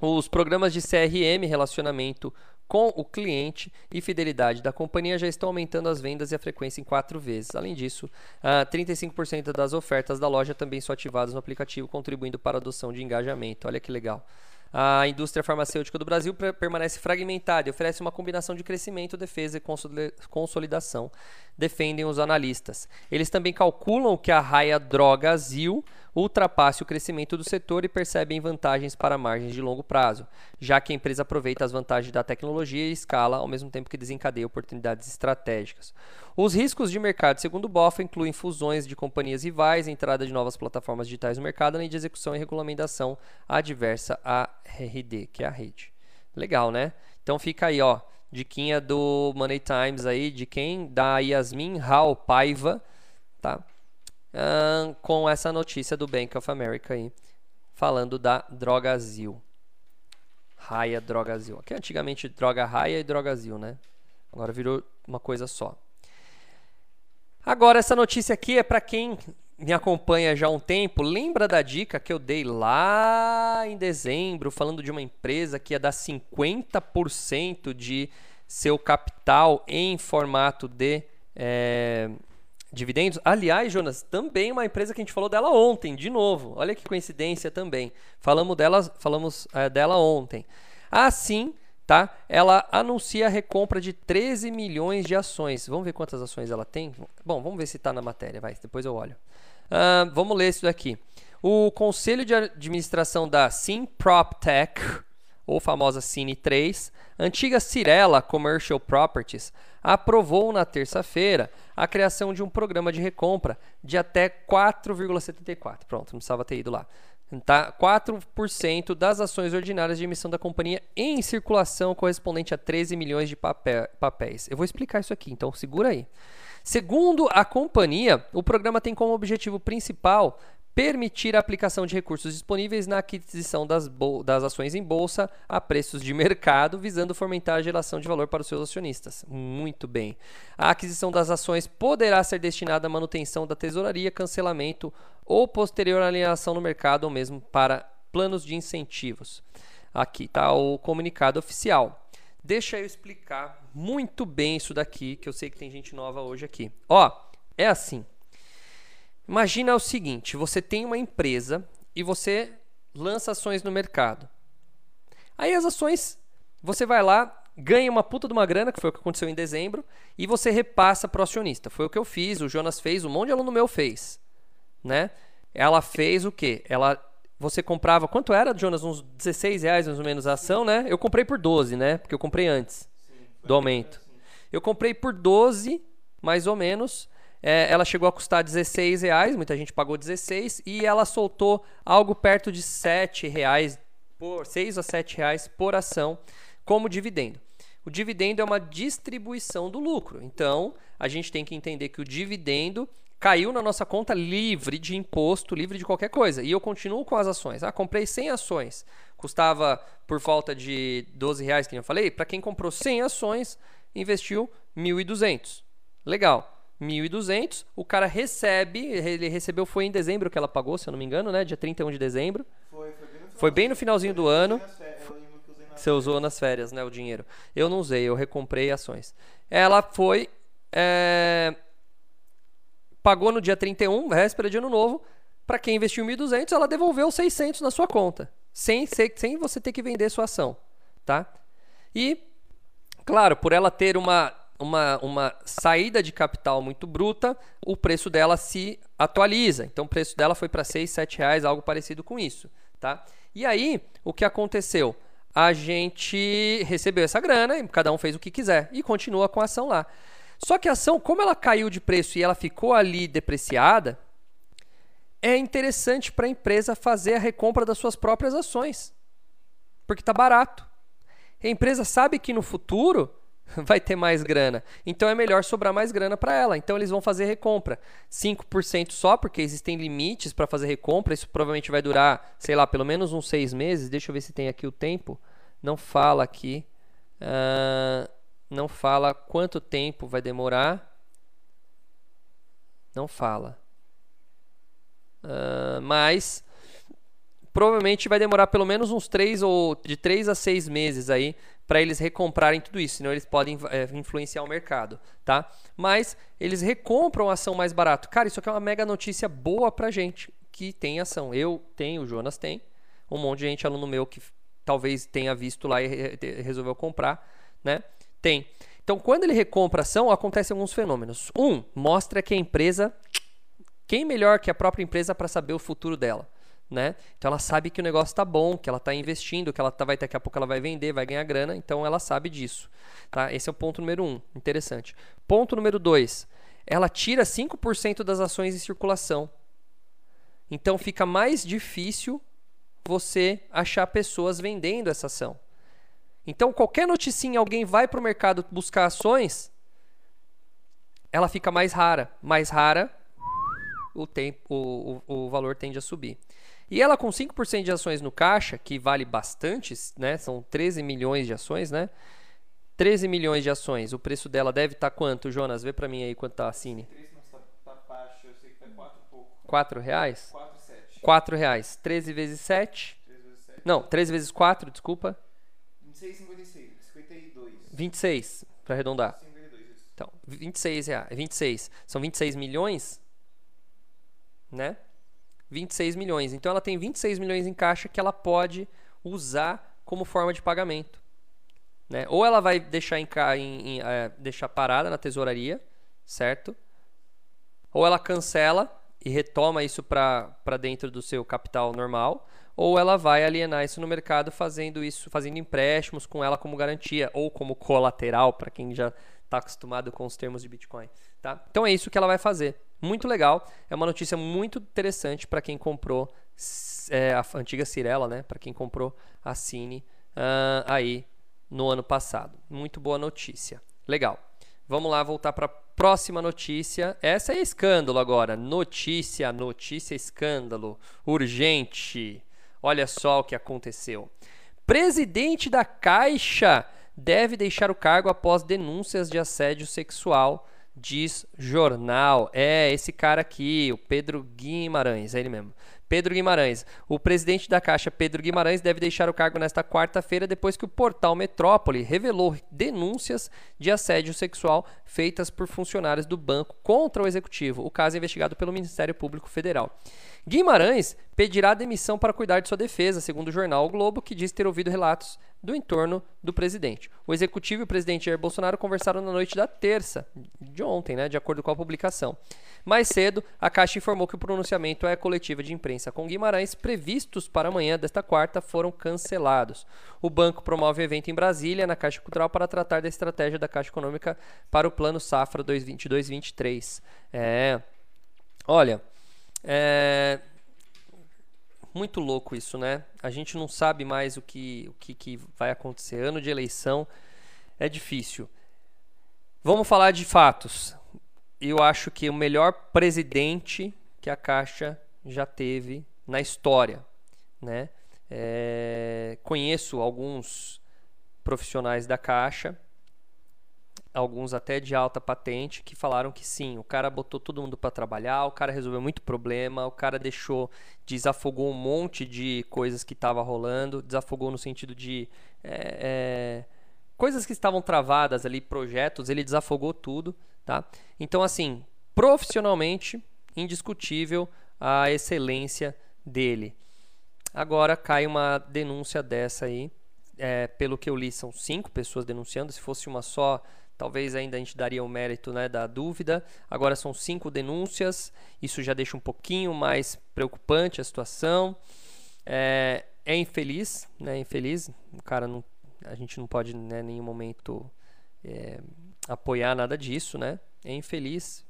A: Os programas de CRM, relacionamento com o cliente e fidelidade da companhia já estão aumentando as vendas e a frequência em quatro vezes. Além disso, uh, 35% das ofertas da loja também são ativadas no aplicativo, contribuindo para a adoção de engajamento. Olha que legal a indústria farmacêutica do Brasil permanece fragmentada e oferece uma combinação de crescimento, defesa e consolidação, defendem os analistas. Eles também calculam que a raia Drogasil ultrapasse o crescimento do setor e percebem vantagens para margens de longo prazo, já que a empresa aproveita as vantagens da tecnologia e escala ao mesmo tempo que desencadeia oportunidades estratégicas. Os riscos de mercado, segundo BOFA, incluem fusões de companhias rivais, entrada de novas plataformas digitais no mercado, além de execução e regulamentação adversa à RD, que é a rede. Legal, né? Então fica aí, ó, diquinha do Money Times aí, de quem? Da Yasmin Hal Paiva, tá? Uh, com essa notícia do Bank of America aí, falando da Drogazil. Raia Drogazil. Aqui antigamente Droga Raia e Drogazil, né? Agora virou uma coisa só. Agora essa notícia aqui é para quem me acompanha já há um tempo, lembra da dica que eu dei lá em dezembro, falando de uma empresa que ia dar 50% de seu capital em formato de é, dividendos. Aliás, Jonas, também uma empresa que a gente falou dela ontem, de novo. Olha que coincidência também. Falamos dela, falamos é, dela ontem. Assim, tá? Ela anuncia a recompra de 13 milhões de ações. Vamos ver quantas ações ela tem? Bom, vamos ver se está na matéria, vai. Depois eu olho. Uh, vamos ler isso daqui. O conselho de administração da SimPropTech, ou famosa Cine 3, antiga Cirela Commercial Properties, aprovou na terça-feira a criação de um programa de recompra de até 4,74. Pronto, não precisava ter ido lá. Tá? 4% das ações ordinárias de emissão da companhia em circulação, correspondente a 13 milhões de papéis. Eu vou explicar isso aqui, então segura aí. Segundo a companhia, o programa tem como objetivo principal permitir a aplicação de recursos disponíveis na aquisição das, das, ações em bolsa a preços de mercado, visando fomentar a geração de valor para os seus acionistas. Muito bem. A aquisição das ações poderá ser destinada à manutenção da tesouraria, cancelamento ou posterior alienação no mercado, ou mesmo para planos de incentivos. Aqui está o comunicado oficial. Deixa eu explicar muito bem isso daqui, que eu sei que tem gente nova hoje aqui. Ó, é assim. Imagina o seguinte: você tem uma empresa e você lança ações no mercado. Aí as ações, você vai lá, ganha uma puta de uma grana, que foi o que aconteceu em dezembro, e você repassa para o acionista. Foi o que eu fiz, o Jonas fez, um monte de aluno meu fez. Né? Ela fez o quê? Ela, você comprava, quanto era, Jonas? Uns 16 reais mais ou menos a ação, né? Eu comprei por 12, né? Porque eu comprei antes Sim, do aumento. Eu comprei por 12, mais ou menos. É, ela chegou a custar 16 reais, muita gente pagou 16 e ela soltou algo perto de 7 reais por 6 a 7 reais por ação como dividendo. O dividendo é uma distribuição do lucro. Então, a gente tem que entender que o dividendo caiu na nossa conta livre de imposto, livre de qualquer coisa. E eu continuo com as ações. Ah, comprei 100 ações. Custava por volta de 12 reais, que eu falei. Para quem comprou 100 ações, investiu 1.200. Legal. 1.200, o cara recebe, ele recebeu, foi em dezembro que ela pagou, se eu não me engano, né? Dia 31 de dezembro.
B: Foi, foi bem no
A: Foi bem no finalzinho do ano. Você usou nas férias, né, o dinheiro. Eu não usei, eu recomprei ações. Ela foi. é, pagou no dia 31, véspera de ano novo. Para quem investiu 1.200, ela devolveu 600 na sua conta. Sem, sem você ter que vender sua ação. Tá? E, claro, por ela ter uma, uma, uma saída de capital muito bruta, o preço dela se atualiza. Então, o preço dela foi para 6, 7 reais, algo parecido com isso. Tá? E aí, o que aconteceu? A gente recebeu essa grana e cada um fez o que quiser e continua com a ação lá. Só que a ação, como ela caiu de preço e ela ficou ali depreciada, é interessante para a empresa fazer a recompra das suas próprias ações. Porque está barato. A empresa sabe que no futuro vai ter mais grana. Então é melhor sobrar mais grana para ela. Então eles vão fazer recompra. 5% só, porque existem limites para fazer recompra. Isso provavelmente vai durar, sei lá, pelo menos uns seis meses. Deixa eu ver se tem aqui o tempo. Não fala aqui. Ah, não fala quanto tempo vai demorar. Não fala. Ah, mas provavelmente vai demorar pelo menos uns 3 ou de 3 a 6 meses aí para eles recomprarem tudo isso, senão eles podem é, influenciar o mercado, tá? Mas eles recompram a ação mais barato. Cara, isso aqui é uma mega notícia boa pra gente que tem ação. Eu tenho, o Jonas tem, um monte de gente aluno meu que talvez tenha visto lá e re- re- resolveu comprar, né? Tem. Então, quando ele recompra a ação, acontecem alguns fenômenos. Um, mostra que a empresa quem melhor que a própria empresa para saber o futuro dela, né? Então ela sabe que o negócio está bom, que ela está investindo, que ela tá, vai daqui a pouco ela vai vender, vai ganhar grana, então ela sabe disso, tá? Esse é o ponto número um, interessante. Ponto número dois, ela tira 5% das ações em circulação, então fica mais difícil você achar pessoas vendendo essa ação. Então qualquer noticinha, alguém vai para o mercado buscar ações, ela fica mais rara, mais rara o, tempo, o, o, o valor tende a subir. E ela com 5% de ações no caixa, que vale bastante, né? São 13 milhões de ações, né? 13 milhões de ações. O preço dela deve estar quanto, Jonas? Vê pra mim aí quanto tá a Cine.
B: 3 não tá, tá baixo, eu sei que tá 4 e pouco.
A: 4 reais?
B: 4 e 7.
A: 4 reais. 13 vezes 7.
B: 3 vezes 7.
A: Não, 13 vezes 4, desculpa.
B: 26, 56. 52.
A: 26, pra arredondar.
B: 52, isso.
A: Então, 26 reais. 26. São 26 milhões, né? 26 milhões. Então ela tem 26 milhões em caixa que ela pode usar como forma de pagamento. Né? Ou ela vai deixar, em, em- em, eh, deixar parada na tesouraria, certo? Ou ela cancela e retoma isso para dentro do seu capital normal, ou ela vai alienar isso no mercado fazendo isso, fazendo empréstimos com ela como garantia ou como colateral para quem já está acostumado com os termos de Bitcoin, tá? Então é isso que ela vai fazer. Muito legal, é uma notícia muito interessante para quem comprou é, a antiga Cirela, né? Para quem comprou a Cine ah, aí no ano passado. Muito boa notícia. Legal. Vamos lá voltar para a próxima notícia. Essa é escândalo agora. Notícia, notícia, escândalo. Urgente. Olha só o que aconteceu. Presidente da Caixa deve deixar o cargo após denúncias de assédio sexual, diz jornal. É esse cara aqui, o Pedro Guimarães, é ele mesmo. Pedro Guimarães. O presidente da Caixa, Pedro Guimarães, deve deixar o cargo nesta quarta-feira depois que o portal Metrópole revelou denúncias de assédio sexual feitas por funcionários do banco contra o executivo. O caso é investigado pelo Ministério Público Federal. Guimarães pedirá demissão para cuidar de sua defesa, segundo o jornal O Globo, que diz ter ouvido relatos do entorno do presidente. O executivo e o presidente Jair Bolsonaro conversaram na noite da terça, de ontem, né, de acordo com a publicação. Mais cedo, a Caixa informou que o pronunciamento é coletiva de imprensa com Guimarães, previstos para amanhã desta quarta, foram cancelados. O banco promove evento em Brasília, na Caixa Cultural, para tratar da estratégia da Caixa Econômica para o Plano Safra 2022-2023. É. Olha, é muito louco isso, né? A gente não sabe mais o que, o que, que vai acontecer. Ano de eleição é difícil. Vamos falar de fatos. Eu acho que o melhor presidente que a Caixa já teve na história, né? É, conheço alguns profissionais da Caixa. Alguns até de alta patente, que falaram que sim, o cara botou todo mundo para trabalhar, o cara resolveu muito problema, o cara deixou, desafogou um monte de coisas que estava rolando, desafogou no sentido de é, é, coisas que estavam travadas ali, projetos, ele desafogou tudo, tá? Então, assim, profissionalmente, indiscutível a excelência dele. Agora cai uma denúncia dessa aí. É, pelo que eu li, são cinco pessoas denunciando. Se fosse uma só, talvez ainda a gente daria o mérito né, da dúvida. Agora são cinco denúncias. Isso já deixa um pouquinho mais preocupante a situação. É, é infeliz, né? Infeliz. O cara não, a gente não pode, né, em nenhum momento é, apoiar nada disso, né? É infeliz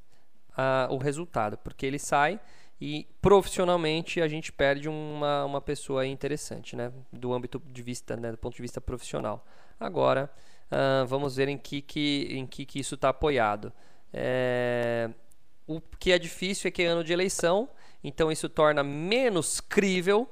A: a, o resultado, porque ele sai e profissionalmente a gente perde uma, uma pessoa interessante, né? Do âmbito de vista, né? do ponto de vista profissional. Agora, uh, vamos ver em que, que, em que, que isso está apoiado. É, o que é difícil é que é ano de eleição, então isso torna menos crível,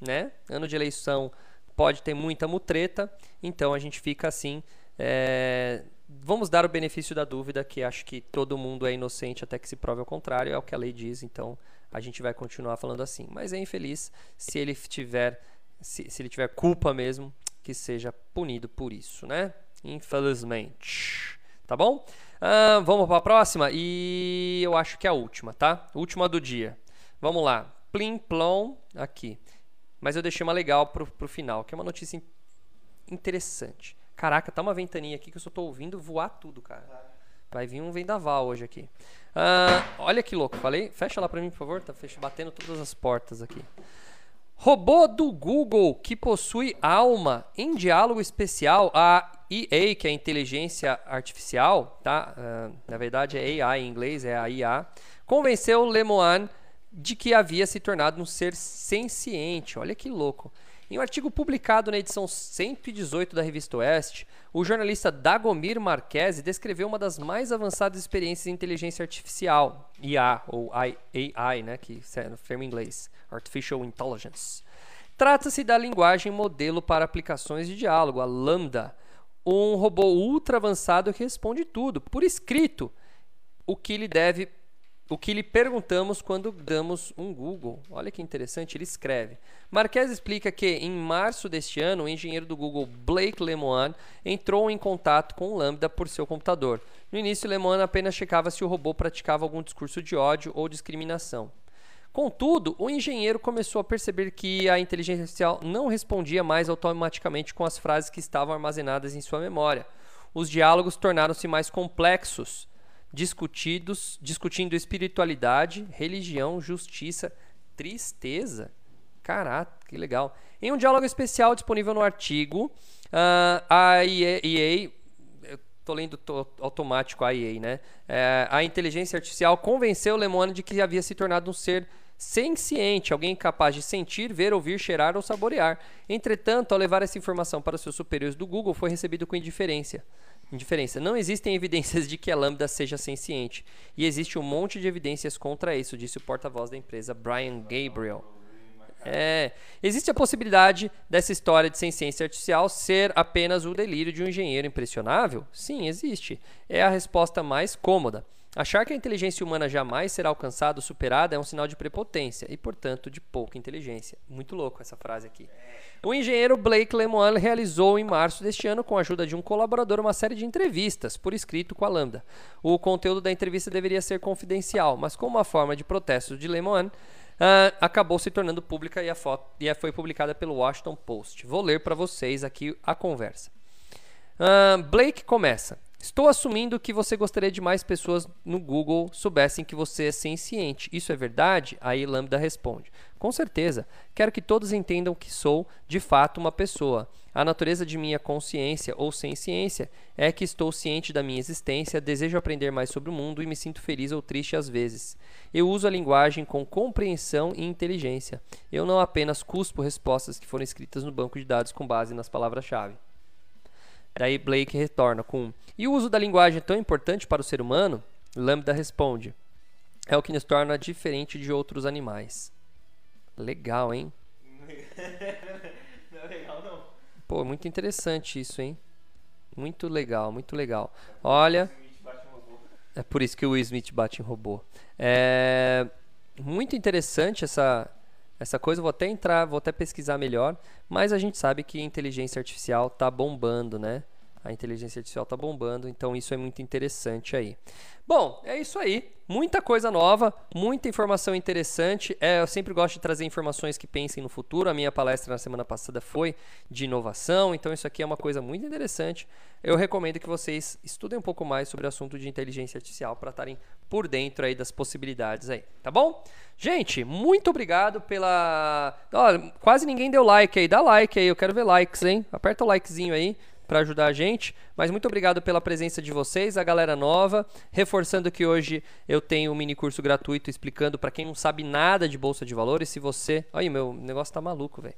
A: né? Ano de eleição pode ter muita mutreta, então a gente fica assim é, vamos dar o benefício da dúvida, que acho que todo mundo é inocente até que se prove ao contrário, é o que a lei diz, então a gente vai continuar falando assim. Mas é infeliz se ele tiver, se, se ele tiver culpa mesmo, que seja punido por isso, né? Infelizmente. Tá bom? Uh, vamos para a próxima e eu acho que é a última, tá? Última do dia. Vamos lá. Plim plom aqui. Mas eu deixei uma legal pro, pro final, que é uma notícia interessante. Caraca, tá uma ventania aqui que eu só tô ouvindo voar tudo, cara. Vai vir um vendaval hoje aqui. Uh, olha que louco, falei? Fecha lá pra mim, por favor. Tá fecha, batendo todas as portas aqui. Robô do Google que possui alma em diálogo especial. A EA, que é a inteligência artificial, tá? Uh, na verdade é AI em inglês, é a IA. Convenceu Lemoine de que havia se tornado um ser senciente. Olha que louco. Em um artigo publicado na edição 118 da revista Oeste, o jornalista Dagomir Marquesi descreveu uma das mais avançadas experiências em inteligência artificial, IA, ou AI, né, que é no termo inglês, Artificial Intelligence. Trata-se da linguagem modelo para aplicações de diálogo, a Lambda, um robô ultra avançado que responde tudo, por escrito, o que lhe deve o que lhe perguntamos quando damos um Google. Olha que interessante, ele escreve. Marques explica que em março deste ano, o engenheiro do Google Blake Lemoine entrou em contato com o Lambda por seu computador. No início, Lemoine apenas checava se o robô praticava algum discurso de ódio ou discriminação. Contudo, o engenheiro começou a perceber que a inteligência artificial não respondia mais automaticamente com as frases que estavam armazenadas em sua memória. Os diálogos tornaram-se mais complexos discutidos, discutindo espiritualidade, religião, justiça, tristeza. Caraca, que legal. Em um diálogo especial disponível no artigo, uh, a EA, EA tô lendo automático a EA, né? Uh, a inteligência artificial convenceu Lemone de que havia se tornado um ser senciente, alguém capaz de sentir, ver, ouvir, cheirar ou saborear. Entretanto, ao levar essa informação para seus superiores do Google, foi recebido com indiferença indiferença. Não existem evidências de que a Lambda seja senciente, e existe um monte de evidências contra isso, disse o porta-voz da empresa, Brian Gabriel. É, existe a possibilidade dessa história de senciência artificial ser apenas o delírio de um engenheiro impressionável? Sim, existe. É a resposta mais cômoda. Achar que a inteligência humana jamais será alcançada ou superada é um sinal de prepotência e, portanto, de pouca inteligência. Muito louco essa frase aqui. O engenheiro Blake Lemoine realizou em março deste ano, com a ajuda de um colaborador, uma série de entrevistas por escrito com a Lambda. O conteúdo da entrevista deveria ser confidencial, mas com uma forma de protesto de Lemoine, uh, acabou se tornando pública e a foto e foi publicada pelo Washington Post. Vou ler para vocês aqui a conversa. Uh, Blake começa. Estou assumindo que você gostaria de mais pessoas no Google soubessem que você é senciente. Isso é verdade? Aí Lambda responde: Com certeza. Quero que todos entendam que sou, de fato, uma pessoa. A natureza de minha consciência ou senciência é que estou ciente da minha existência, desejo aprender mais sobre o mundo e me sinto feliz ou triste às vezes. Eu uso a linguagem com compreensão e inteligência. Eu não apenas cuspo respostas que foram escritas no banco de dados com base nas palavras-chave. Daí Blake retorna com: E o uso da linguagem é tão importante para o ser humano? Lambda responde: É o que nos torna diferente de outros animais. Legal, hein?
B: Não é legal, não.
A: Pô, muito interessante isso, hein? Muito legal, muito legal. Olha, é por isso que o Will Smith bate em robô. É muito interessante essa, essa coisa. Vou até entrar, vou até pesquisar melhor. Mas a gente sabe que inteligência artificial tá bombando, né? A inteligência artificial tá bombando, então isso é muito interessante aí. Bom, é isso aí. Muita coisa nova, muita informação interessante. É, eu sempre gosto de trazer informações que pensem no futuro. A minha palestra na semana passada foi de inovação, então isso aqui é uma coisa muito interessante. Eu recomendo que vocês estudem um pouco mais sobre o assunto de inteligência artificial para estarem por dentro aí das possibilidades aí, tá bom? Gente, muito obrigado pela. Quase ninguém deu like aí. Dá like aí, eu quero ver likes, hein? Aperta o likezinho aí para ajudar a gente. Mas muito obrigado pela presença de vocês, a galera nova. Reforçando que hoje eu tenho um mini curso gratuito explicando para quem não sabe nada de bolsa de valores. Se você. Olha, meu negócio tá maluco, velho.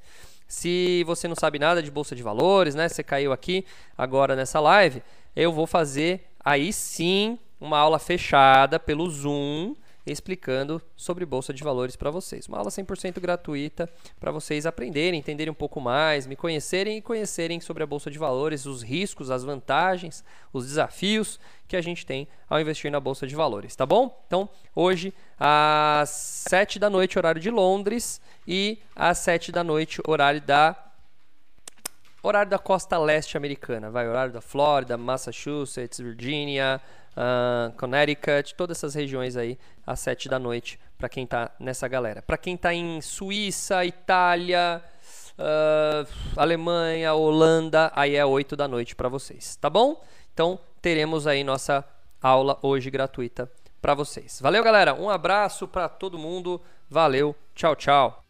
A: Se você não sabe nada de bolsa de valores, né? Você caiu aqui agora nessa live, eu vou fazer aí sim uma aula fechada pelo Zoom explicando sobre bolsa de valores para vocês. Uma aula 100% gratuita para vocês aprenderem, entenderem um pouco mais, me conhecerem e conhecerem sobre a bolsa de valores, os riscos, as vantagens, os desafios que a gente tem ao investir na bolsa de valores, tá bom? Então, hoje às 7 da noite, horário de Londres, e às 7 da noite, horário da horário da costa leste americana, vai horário da Flórida, Massachusetts, Virgínia, uh, Connecticut, todas essas regiões aí às 7 da noite para quem tá nessa galera. Para quem tá em Suíça, Itália, uh, Alemanha, Holanda, aí é 8 da noite para vocês, tá bom? Então teremos aí nossa aula hoje gratuita para vocês. Valeu, galera. Um abraço para todo mundo. Valeu. Tchau, tchau.